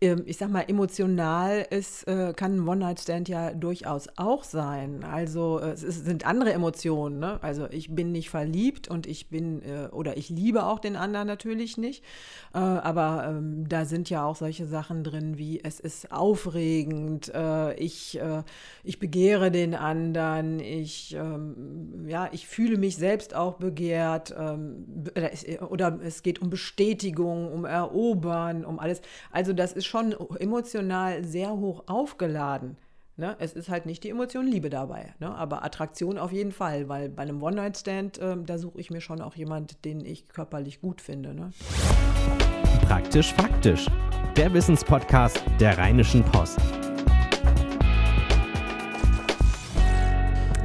Ähm, ich sag mal, emotional ist, äh, kann ein One-Night-Stand ja durchaus auch sein. Also äh, es sind andere Emotionen. Ne? Also ich bin nicht verliebt und ich bin äh, oder ich liebe auch den anderen natürlich nicht. aber ähm, da sind ja auch solche Sachen drin wie es ist aufregend, ich, ich begehre den anderen, ich, ähm, ja, ich fühle mich selbst auch begehrt oder es geht um Bestätigung, um Erobern, um alles. Also das ist schon emotional sehr hoch aufgeladen. Ne? Es ist halt nicht die Emotion Liebe dabei, ne? aber Attraktion auf jeden Fall, weil bei einem One-Night-Stand, äh, da suche ich mir schon auch jemand, den ich körperlich gut finde. Ne? Praktisch faktisch, der Wissenspodcast der Rheinischen Post.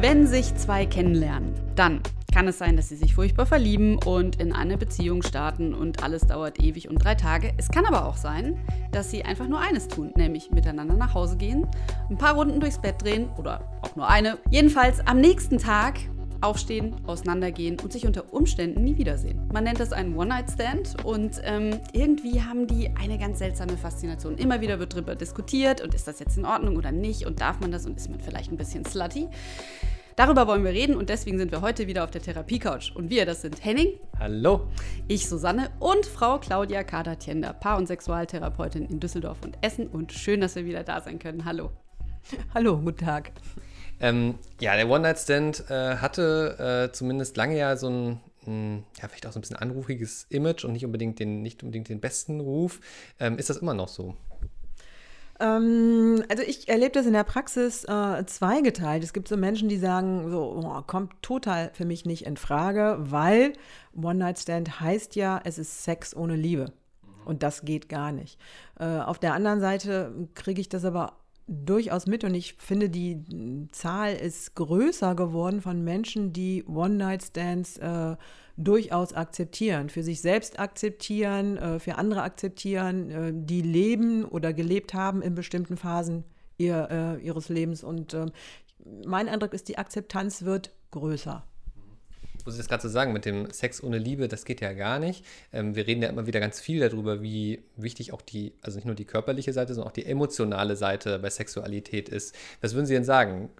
Wenn sich zwei kennenlernen, dann kann es sein, dass sie sich furchtbar verlieben und in eine Beziehung starten und alles dauert ewig und drei Tage. Es kann aber auch sein, dass sie einfach nur eines tun, nämlich miteinander nach Hause gehen, ein paar Runden durchs Bett drehen oder auch nur eine. Jedenfalls am nächsten Tag aufstehen, auseinandergehen und sich unter Umständen nie wiedersehen. Man nennt das einen One-Night-Stand und ähm, irgendwie haben die eine ganz seltsame Faszination. Immer wieder wird darüber diskutiert und ist das jetzt in Ordnung oder nicht und darf man das und ist man vielleicht ein bisschen slutty. Darüber wollen wir reden und deswegen sind wir heute wieder auf der Therapie-Couch. Und wir, das sind Henning. Hallo. Ich, Susanne und Frau Claudia Kader-Tiender, Paar- und Sexualtherapeutin in Düsseldorf und Essen. Und schön, dass wir wieder da sein können. Hallo. Hallo, guten Tag. Ähm, ja, der One-Night-Stand äh, hatte äh, zumindest lange ja so ein, ja, vielleicht auch so ein bisschen anrufiges Image und nicht unbedingt den, nicht unbedingt den besten Ruf. Ähm, ist das immer noch so? Ähm, also ich erlebe das in der Praxis äh, zweigeteilt. Es gibt so Menschen, die sagen, so oh, kommt total für mich nicht in Frage, weil One-Night-Stand heißt ja, es ist Sex ohne Liebe. Und das geht gar nicht. Äh, auf der anderen Seite kriege ich das aber durchaus mit und ich finde, die Zahl ist größer geworden von Menschen, die One-Night-Stands äh, durchaus akzeptieren, für sich selbst akzeptieren, äh, für andere akzeptieren, äh, die leben oder gelebt haben in bestimmten Phasen ihr, äh, ihres Lebens. Und ähm, mein Eindruck ist, die Akzeptanz wird größer muss ich das gerade so sagen, mit dem Sex ohne Liebe, das geht ja gar nicht. Ähm, wir reden ja immer wieder ganz viel darüber, wie wichtig auch die, also nicht nur die körperliche Seite, sondern auch die emotionale Seite bei Sexualität ist. Was würden Sie denn sagen?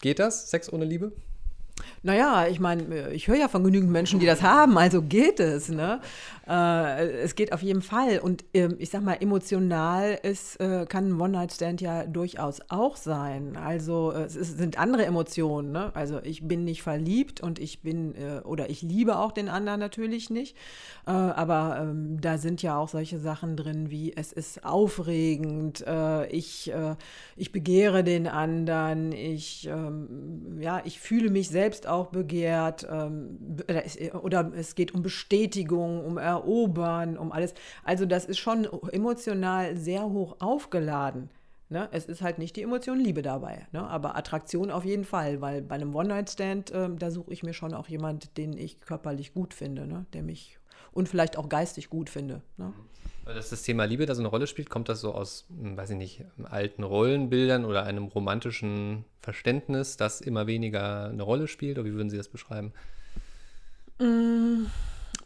Geht das, Sex ohne Liebe? Naja, ich meine, ich höre ja von genügend Menschen, die das haben, also geht es. Ne? Äh, es geht auf jeden Fall. Und äh, ich sag mal, emotional ist, äh, kann ein One-Night-Stand ja durchaus auch sein. Also es ist, sind andere Emotionen. Ne? Also ich bin nicht verliebt und ich bin, äh, oder ich liebe auch den anderen natürlich nicht. Äh, aber ähm, da sind ja auch solche Sachen drin wie, es ist aufregend, äh, ich, ich begehre den anderen, ich, ähm, ja, ich fühle mich selbst selbst auch begehrt ähm, oder es geht um Bestätigung, um Erobern, um alles. Also das ist schon emotional sehr hoch aufgeladen. Ne? Es ist halt nicht die Emotion Liebe dabei, ne? aber Attraktion auf jeden Fall, weil bei einem One-Night-Stand, äh, da suche ich mir schon auch jemand, den ich körperlich gut finde, ne? der mich und vielleicht auch geistig gut finde. Ne? Mhm. Dass das Thema Liebe da so eine Rolle spielt, kommt das so aus, hm, weiß ich nicht, alten Rollenbildern oder einem romantischen Verständnis, das immer weniger eine Rolle spielt? Oder wie würden Sie das beschreiben? Mm,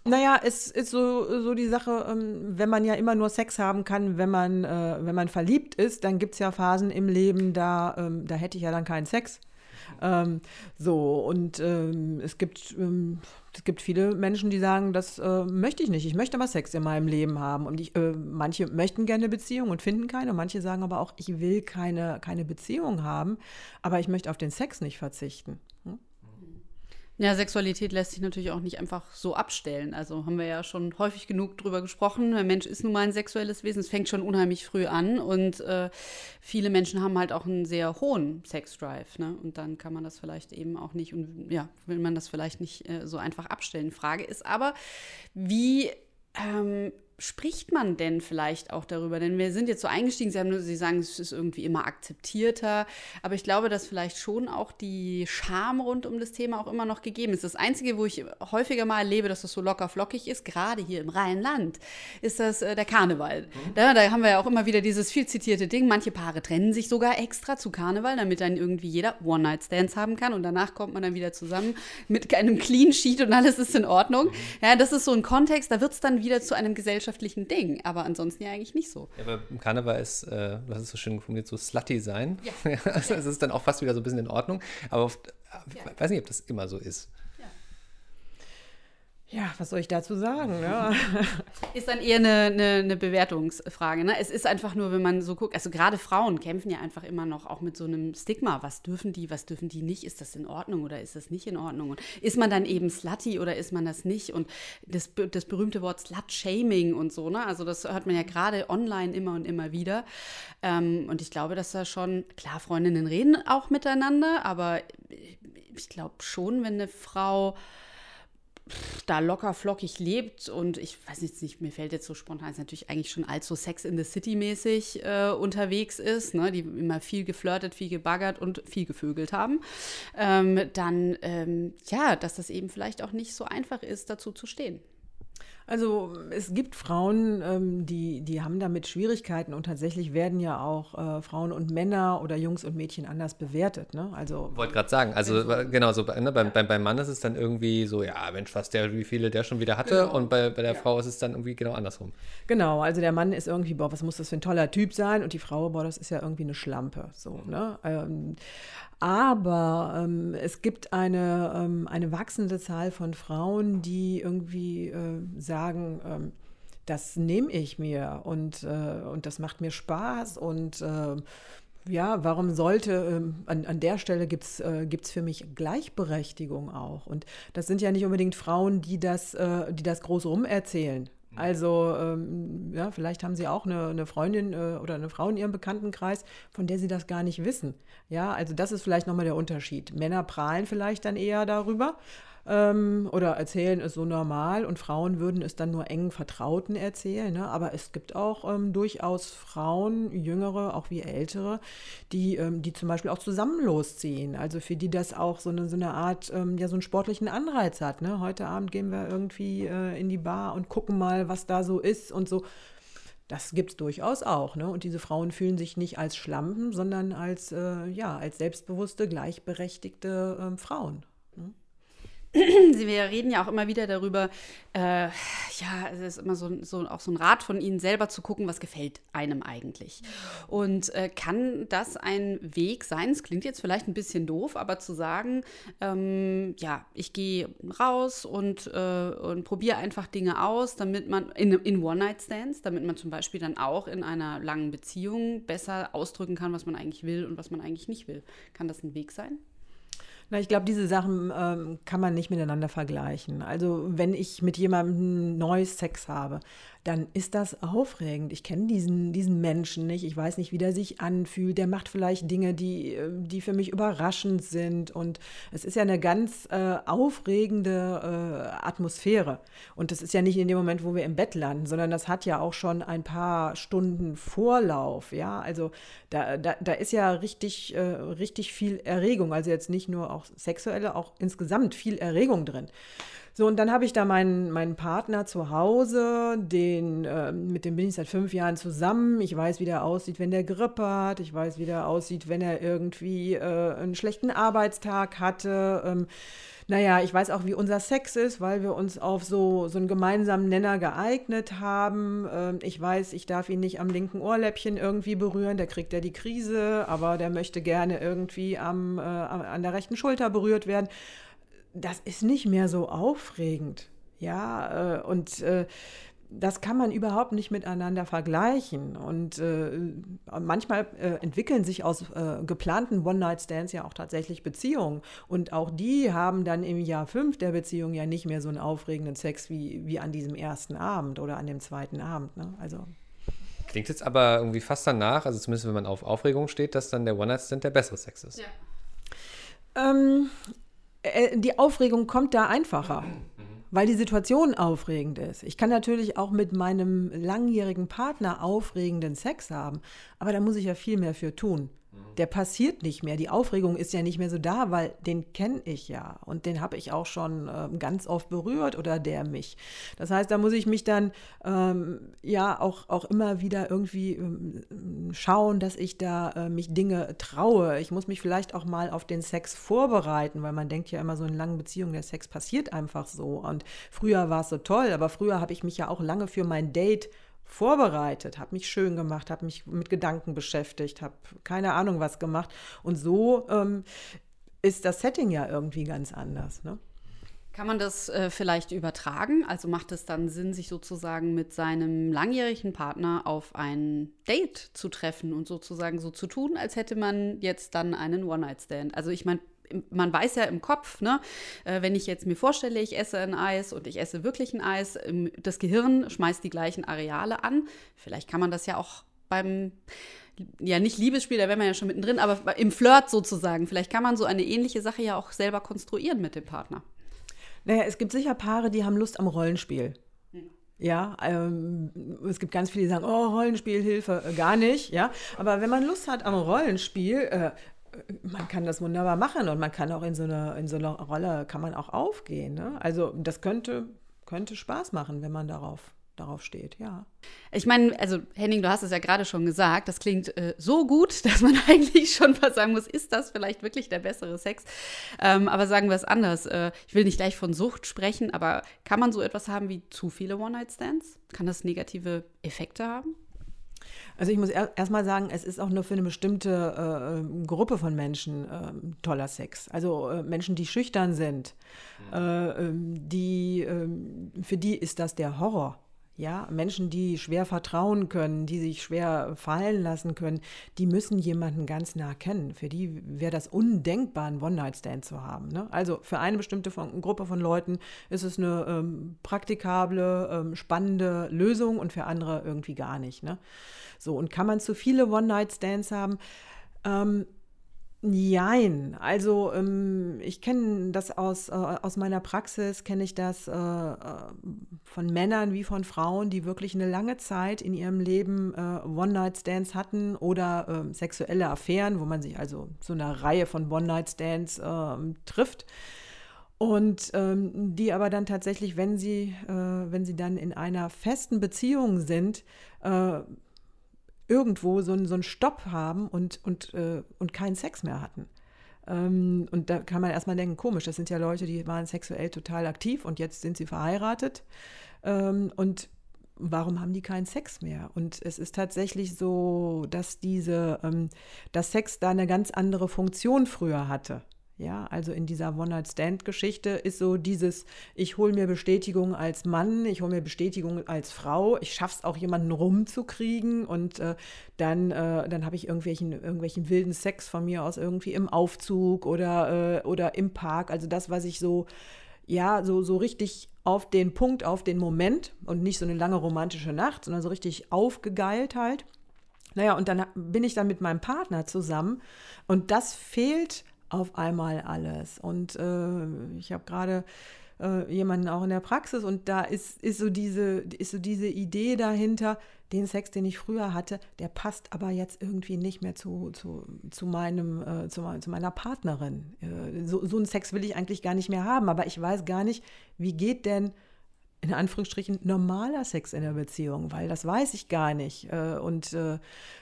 naja, es ist so, so die Sache, ähm, wenn man ja immer nur Sex haben kann, wenn man, äh, wenn man verliebt ist, dann gibt es ja Phasen im Leben, da, ähm, da hätte ich ja dann keinen Sex. Ähm, so, und ähm, es gibt, ähm, es gibt viele Menschen, die sagen, das äh, möchte ich nicht. Ich möchte aber Sex in meinem Leben haben. Und ich, äh, manche möchten gerne Beziehung und finden keine. Und manche sagen aber auch, ich will keine, keine Beziehung haben, aber ich möchte auf den Sex nicht verzichten. Ja, Sexualität lässt sich natürlich auch nicht einfach so abstellen. Also haben wir ja schon häufig genug drüber gesprochen. Der Mensch ist nun mal ein sexuelles Wesen. Es fängt schon unheimlich früh an und äh, viele Menschen haben halt auch einen sehr hohen Sexdrive. Ne? Und dann kann man das vielleicht eben auch nicht und ja, will man das vielleicht nicht äh, so einfach abstellen. Frage ist aber, wie ähm, spricht man denn vielleicht auch darüber? Denn wir sind jetzt so eingestiegen, Sie, haben nur, Sie sagen, es ist irgendwie immer akzeptierter, aber ich glaube, dass vielleicht schon auch die Scham rund um das Thema auch immer noch gegeben ist. Das Einzige, wo ich häufiger mal erlebe, dass das so locker flockig ist, gerade hier im Rheinland, ist das äh, der Karneval. Mhm. Da, da haben wir ja auch immer wieder dieses viel zitierte Ding. Manche Paare trennen sich sogar extra zu Karneval, damit dann irgendwie jeder One-Night-Stands haben kann und danach kommt man dann wieder zusammen mit einem Clean Sheet und alles ist in Ordnung. Mhm. Ja, das ist so ein Kontext, da wird es dann wieder zu einem Gesellschaft gesellschaftlichen Ding, aber ansonsten ja eigentlich nicht so. Ja, aber im Karneval ist, äh, du hast es so schön formuliert, so slutty sein. Ja. also es ist dann auch fast wieder so ein bisschen in Ordnung. Aber oft, ich ja. weiß nicht, ob das immer so ist. Ja, was soll ich dazu sagen? Ja. Ist dann eher eine, eine, eine, Bewertungsfrage. Ne? Es ist einfach nur, wenn man so guckt, also gerade Frauen kämpfen ja einfach immer noch auch mit so einem Stigma. Was dürfen die, was dürfen die nicht? Ist das in Ordnung oder ist das nicht in Ordnung? Und ist man dann eben slutty oder ist man das nicht? Und das, das berühmte Wort Slut-Shaming und so, ne? Also das hört man ja gerade online immer und immer wieder. Ähm, und ich glaube, dass da schon, klar, Freundinnen reden auch miteinander, aber ich glaube schon, wenn eine Frau da locker flockig lebt und ich weiß jetzt nicht, mir fällt jetzt so spontan, ist natürlich eigentlich schon allzu Sex in the City mäßig äh, unterwegs ist, ne, die immer viel geflirtet, viel gebaggert und viel gevögelt haben, ähm, dann ähm, ja, dass das eben vielleicht auch nicht so einfach ist, dazu zu stehen. Also es gibt Frauen, ähm, die, die haben damit Schwierigkeiten und tatsächlich werden ja auch äh, Frauen und Männer oder Jungs und Mädchen anders bewertet. Ne? Also wollte gerade sagen, also genau so ne, beim, beim, beim Mann ist es dann irgendwie so, ja Mensch, was der, wie viele der schon wieder hatte genau. und bei, bei der ja. Frau ist es dann irgendwie genau andersrum. Genau, also der Mann ist irgendwie, boah, was muss das für ein toller Typ sein und die Frau, boah, das ist ja irgendwie eine Schlampe. So, ne? Ähm, aber ähm, es gibt eine, ähm, eine wachsende Zahl von Frauen, die irgendwie äh, sagen, ähm, das nehme ich mir und, äh, und das macht mir Spaß und äh, ja, warum sollte, ähm, an, an der Stelle gibt es äh, für mich Gleichberechtigung auch. Und das sind ja nicht unbedingt Frauen, die das, äh, die das groß rumerzählen. Also ähm, ja, vielleicht haben Sie auch eine, eine Freundin äh, oder eine Frau in Ihrem Bekanntenkreis, von der Sie das gar nicht wissen. Ja, also das ist vielleicht nochmal der Unterschied. Männer prahlen vielleicht dann eher darüber ähm, oder erzählen es so normal und Frauen würden es dann nur engen Vertrauten erzählen. Ne? Aber es gibt auch ähm, durchaus Frauen, jüngere, auch wie ältere, die, ähm, die zum Beispiel auch zusammen losziehen. Also für die das auch so eine, so eine Art, ähm, ja, so einen sportlichen Anreiz hat. Ne? Heute Abend gehen wir irgendwie äh, in die Bar und gucken mal, was da so ist und so. Das gibt es durchaus auch. Ne? Und diese Frauen fühlen sich nicht als Schlampen, sondern als, äh, ja, als selbstbewusste, gleichberechtigte äh, Frauen. Wir reden ja auch immer wieder darüber, äh, ja, es ist immer so, so, auch so ein Rat von Ihnen selber zu gucken, was gefällt einem eigentlich. Und äh, kann das ein Weg sein? Es klingt jetzt vielleicht ein bisschen doof, aber zu sagen, ähm, ja, ich gehe raus und, äh, und probiere einfach Dinge aus, damit man in, in One-Night-Stands, damit man zum Beispiel dann auch in einer langen Beziehung besser ausdrücken kann, was man eigentlich will und was man eigentlich nicht will. Kann das ein Weg sein? Na, ich glaube, diese Sachen ähm, kann man nicht miteinander vergleichen. Also wenn ich mit jemandem neues Sex habe, dann ist das aufregend. Ich kenne diesen, diesen Menschen nicht. Ich weiß nicht, wie der sich anfühlt. Der macht vielleicht Dinge, die, äh, die für mich überraschend sind. Und es ist ja eine ganz äh, aufregende äh, Atmosphäre. Und das ist ja nicht in dem Moment, wo wir im Bett landen, sondern das hat ja auch schon ein paar Stunden Vorlauf. Ja, also da, da, da ist ja richtig, äh, richtig viel Erregung. Also jetzt nicht nur auch sexuelle, auch insgesamt viel Erregung drin. So, und dann habe ich da meinen, meinen Partner zu Hause, den, äh, mit dem bin ich seit fünf Jahren zusammen. Ich weiß, wie der aussieht, wenn der Grippe hat. Ich weiß, wie der aussieht, wenn er irgendwie äh, einen schlechten Arbeitstag hatte. Ähm, naja, ich weiß auch, wie unser Sex ist, weil wir uns auf so, so einen gemeinsamen Nenner geeignet haben. Ähm, ich weiß, ich darf ihn nicht am linken Ohrläppchen irgendwie berühren, da kriegt er die Krise, aber der möchte gerne irgendwie am, äh, an der rechten Schulter berührt werden das ist nicht mehr so aufregend. Ja, äh, und äh, das kann man überhaupt nicht miteinander vergleichen. Und äh, manchmal äh, entwickeln sich aus äh, geplanten One-Night-Stands ja auch tatsächlich Beziehungen. Und auch die haben dann im Jahr fünf der Beziehung ja nicht mehr so einen aufregenden Sex wie, wie an diesem ersten Abend oder an dem zweiten Abend. Ne? Also. Klingt jetzt aber irgendwie fast danach, also zumindest wenn man auf Aufregung steht, dass dann der One-Night-Stand der bessere Sex ist. Ja. Ähm, äh, die Aufregung kommt da einfacher, weil die Situation aufregend ist. Ich kann natürlich auch mit meinem langjährigen Partner aufregenden Sex haben, aber da muss ich ja viel mehr für tun. Der passiert nicht mehr. Die Aufregung ist ja nicht mehr so da, weil den kenne ich ja und den habe ich auch schon äh, ganz oft berührt oder der mich. Das heißt, da muss ich mich dann ähm, ja auch, auch immer wieder irgendwie ähm, schauen, dass ich da äh, mich Dinge traue. Ich muss mich vielleicht auch mal auf den Sex vorbereiten, weil man denkt ja immer so in langen Beziehungen, der Sex passiert einfach so. Und früher war es so toll, aber früher habe ich mich ja auch lange für mein Date vorbereitet, habe mich schön gemacht, habe mich mit Gedanken beschäftigt, habe keine Ahnung was gemacht. Und so ähm, ist das Setting ja irgendwie ganz anders. Ne? Kann man das äh, vielleicht übertragen? Also macht es dann Sinn, sich sozusagen mit seinem langjährigen Partner auf ein Date zu treffen und sozusagen so zu tun, als hätte man jetzt dann einen One-Night-Stand? Also ich meine, man weiß ja im Kopf, ne, äh, wenn ich jetzt mir vorstelle, ich esse ein Eis und ich esse wirklich ein Eis, das Gehirn schmeißt die gleichen Areale an. Vielleicht kann man das ja auch beim, ja nicht Liebesspiel, da wäre man ja schon mittendrin, aber im Flirt sozusagen. Vielleicht kann man so eine ähnliche Sache ja auch selber konstruieren mit dem Partner. Naja, es gibt sicher Paare, die haben Lust am Rollenspiel. Ja, ähm, es gibt ganz viele, die sagen, oh, Rollenspiel, Hilfe, äh, gar nicht, ja. Aber wenn man Lust hat am Rollenspiel, äh, man kann das wunderbar machen und man kann auch in so eine, in so eine Rolle, kann man auch aufgehen. Ne? Also das könnte, könnte Spaß machen, wenn man darauf, darauf steht, ja. Ich meine, also Henning, du hast es ja gerade schon gesagt, das klingt äh, so gut, dass man eigentlich schon was sagen muss, ist das vielleicht wirklich der bessere Sex? Ähm, aber sagen wir es anders. Äh, ich will nicht gleich von Sucht sprechen, aber kann man so etwas haben wie zu viele One-Night-Stands? Kann das negative Effekte haben? Also ich muss erst mal sagen, es ist auch nur für eine bestimmte äh, Gruppe von Menschen äh, toller Sex. Also äh, Menschen, die schüchtern sind, ja. Äh, ähm, die, ähm, für die ist das der Horror. Ja, Menschen, die schwer vertrauen können, die sich schwer fallen lassen können, die müssen jemanden ganz nah kennen. Für die wäre das undenkbar, einen One-Night-Stand zu haben. Ne? Also für eine bestimmte von, Gruppe von Leuten ist es eine ähm, praktikable, ähm, spannende Lösung und für andere irgendwie gar nicht. Ne? So, und kann man zu viele One-Night-Stands haben? Ähm, Jein, also ähm, ich kenne das aus, äh, aus meiner Praxis, kenne ich das äh, äh, von Männern wie von Frauen, die wirklich eine lange Zeit in ihrem Leben äh, One-Night-Stands hatten oder ähm, sexuelle Affären, wo man sich also so eine Reihe von One-Night-Stands ähm, trifft. Und ähm, die aber dann tatsächlich, wenn sie, äh, wenn sie dann in einer festen Beziehung sind, äh, irgendwo so, einen, so einen Stopp haben und, und, äh, und keinen Sex mehr hatten. Ähm, und da kann man erstmal denken, komisch, das sind ja Leute, die waren sexuell total aktiv und jetzt sind sie verheiratet. Ähm, und warum haben die keinen Sex mehr? Und es ist tatsächlich so, dass diese, ähm, dass Sex da eine ganz andere Funktion früher hatte. Ja, also in dieser One-Night-Stand-Geschichte ist so dieses, ich hole mir Bestätigung als Mann, ich hole mir Bestätigung als Frau, ich schaffe es auch jemanden rumzukriegen und äh, dann, äh, dann habe ich irgendwelchen, irgendwelchen wilden Sex von mir aus irgendwie im Aufzug oder, äh, oder im Park. Also das, was ich so, ja, so, so richtig auf den Punkt, auf den Moment und nicht so eine lange romantische Nacht, sondern so richtig aufgegeilt halt. Naja, und dann bin ich dann mit meinem Partner zusammen und das fehlt auf einmal alles. Und äh, ich habe gerade äh, jemanden auch in der Praxis und da ist, ist, so diese, ist so diese Idee dahinter, den Sex, den ich früher hatte, der passt aber jetzt irgendwie nicht mehr zu, zu, zu, meinem, äh, zu, zu, meiner Partnerin. Äh, so, so einen Sex will ich eigentlich gar nicht mehr haben, aber ich weiß gar nicht, wie geht denn in Anführungsstrichen normaler Sex in der Beziehung, weil das weiß ich gar nicht. Äh, und äh,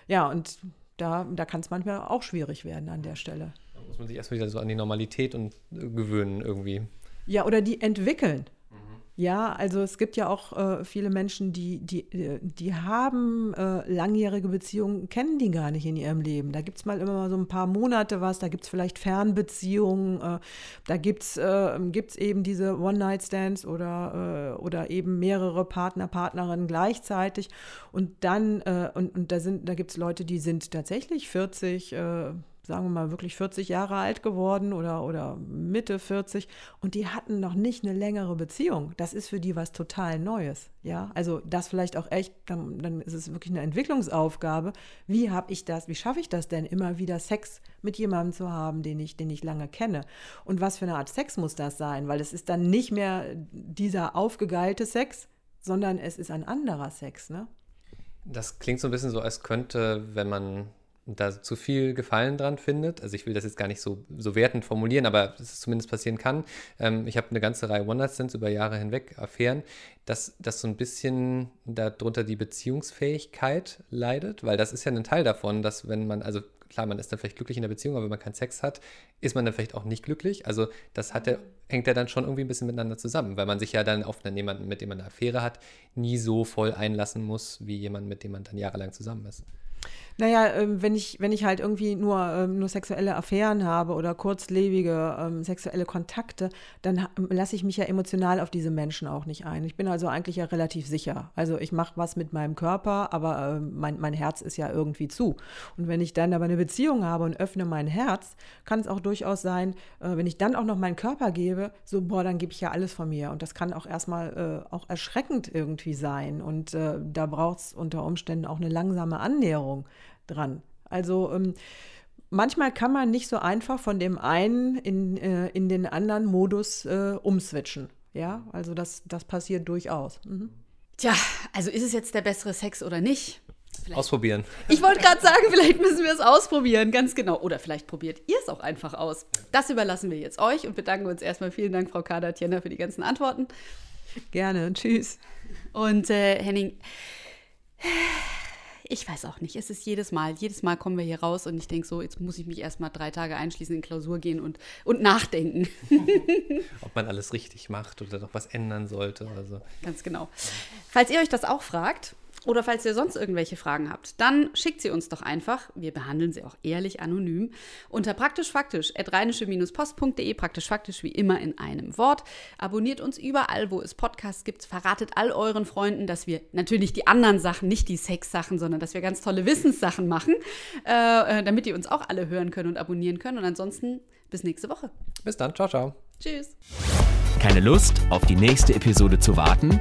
ja, und da, da kann es manchmal auch schwierig werden an der Stelle muss man sich erstmal wieder so an die Normalität und äh, gewöhnen irgendwie. Ja, oder die entwickeln. Mhm. Ja, also es gibt ja auch äh, viele Menschen, die, die, äh, die haben äh, langjährige Beziehungen, kennen die gar nicht in ihrem Leben. Da gibt es mal immer mal so ein paar Monate was, da gibt es vielleicht Fernbeziehungen, äh, da gibt es äh, eben diese One-Night-Stands oder, äh, oder eben mehrere Partner, Partnerinnen gleichzeitig. Und dann, und, und da, da gibt es Leute, die sind tatsächlich 40, sagen wir mal, wirklich 40 Jahre alt geworden oder, oder Mitte 40 und die hatten noch nicht eine längere Beziehung. Das ist für die was total Neues. Ja, also das vielleicht auch echt, dann, dann ist es wirklich eine Entwicklungsaufgabe. Wie habe ich das, wie schaffe ich das denn, immer wieder Sex mit jemandem zu haben, den ich, den ich lange kenne? Und was für eine Art Sex muss das sein? Weil es ist dann nicht mehr dieser aufgegeilte Sex, sondern es ist ein anderer Sex, ne? Das klingt so ein bisschen so, als könnte, wenn man da zu viel Gefallen dran findet. Also ich will das jetzt gar nicht so, so wertend formulieren, aber es zumindest passieren kann. Ähm, ich habe eine ganze Reihe One-Night-Stands über Jahre hinweg, Affären, dass, dass so ein bisschen darunter die Beziehungsfähigkeit leidet, weil das ist ja ein Teil davon, dass wenn man, also klar, man ist dann vielleicht glücklich in der Beziehung, aber wenn man keinen Sex hat, ist man dann vielleicht auch nicht glücklich. Also das hat der, hängt ja dann schon irgendwie ein bisschen miteinander zusammen, weil man sich ja dann auf einen, jemanden, mit dem man eine Affäre hat, nie so voll einlassen muss, wie jemand, mit dem man dann jahrelang zusammen ist. Naja, ähm, wenn, ich, wenn ich halt irgendwie nur, ähm, nur sexuelle Affären habe oder kurzlebige ähm, sexuelle Kontakte, dann lasse ich mich ja emotional auf diese Menschen auch nicht ein. Ich bin also eigentlich ja relativ sicher. Also ich mache was mit meinem Körper, aber mein, mein Herz ist ja irgendwie zu. Und wenn ich dann aber eine Beziehung habe und öffne mein Herz, kann es auch durchaus sein, äh, wenn ich dann auch noch meinen Körper gebe, so, boah, dann gebe ich ja alles von mir. Und das kann auch erstmal äh, auch erschreckend irgendwie sein. Und äh, da braucht es unter Umständen auch eine langsame Annäherung dran. Also ähm, manchmal kann man nicht so einfach von dem einen in, äh, in den anderen Modus äh, umswitchen. Ja, also das, das passiert durchaus. Mhm. Tja, also ist es jetzt der bessere Sex oder nicht? Vielleicht. Ausprobieren. Ich wollte gerade sagen, vielleicht müssen wir es ausprobieren, ganz genau. Oder vielleicht probiert ihr es auch einfach aus. Das überlassen wir jetzt euch und bedanken uns erstmal. Vielen Dank, Frau Kader-Tjenner, für die ganzen Antworten. Gerne, tschüss. Und äh, Henning, ich weiß auch nicht. Es ist jedes Mal, jedes Mal kommen wir hier raus und ich denke so, jetzt muss ich mich erstmal drei Tage einschließen, in Klausur gehen und, und nachdenken. Ob man alles richtig macht oder doch was ändern sollte oder so. Ganz genau. Falls ihr euch das auch fragt, oder falls ihr sonst irgendwelche Fragen habt, dann schickt sie uns doch einfach. Wir behandeln sie auch ehrlich anonym unter praktischfaktisch post.de praktisch faktisch wie immer in einem Wort. Abonniert uns überall, wo es Podcasts gibt. Verratet all euren Freunden, dass wir natürlich die anderen Sachen, nicht die Sex-Sachen, sondern dass wir ganz tolle Wissenssachen machen, äh, äh damit die uns auch alle hören können und abonnieren können. Und ansonsten bis nächste Woche. Bis dann. Ciao, ciao. Tschüss. Keine Lust, auf die nächste Episode zu warten?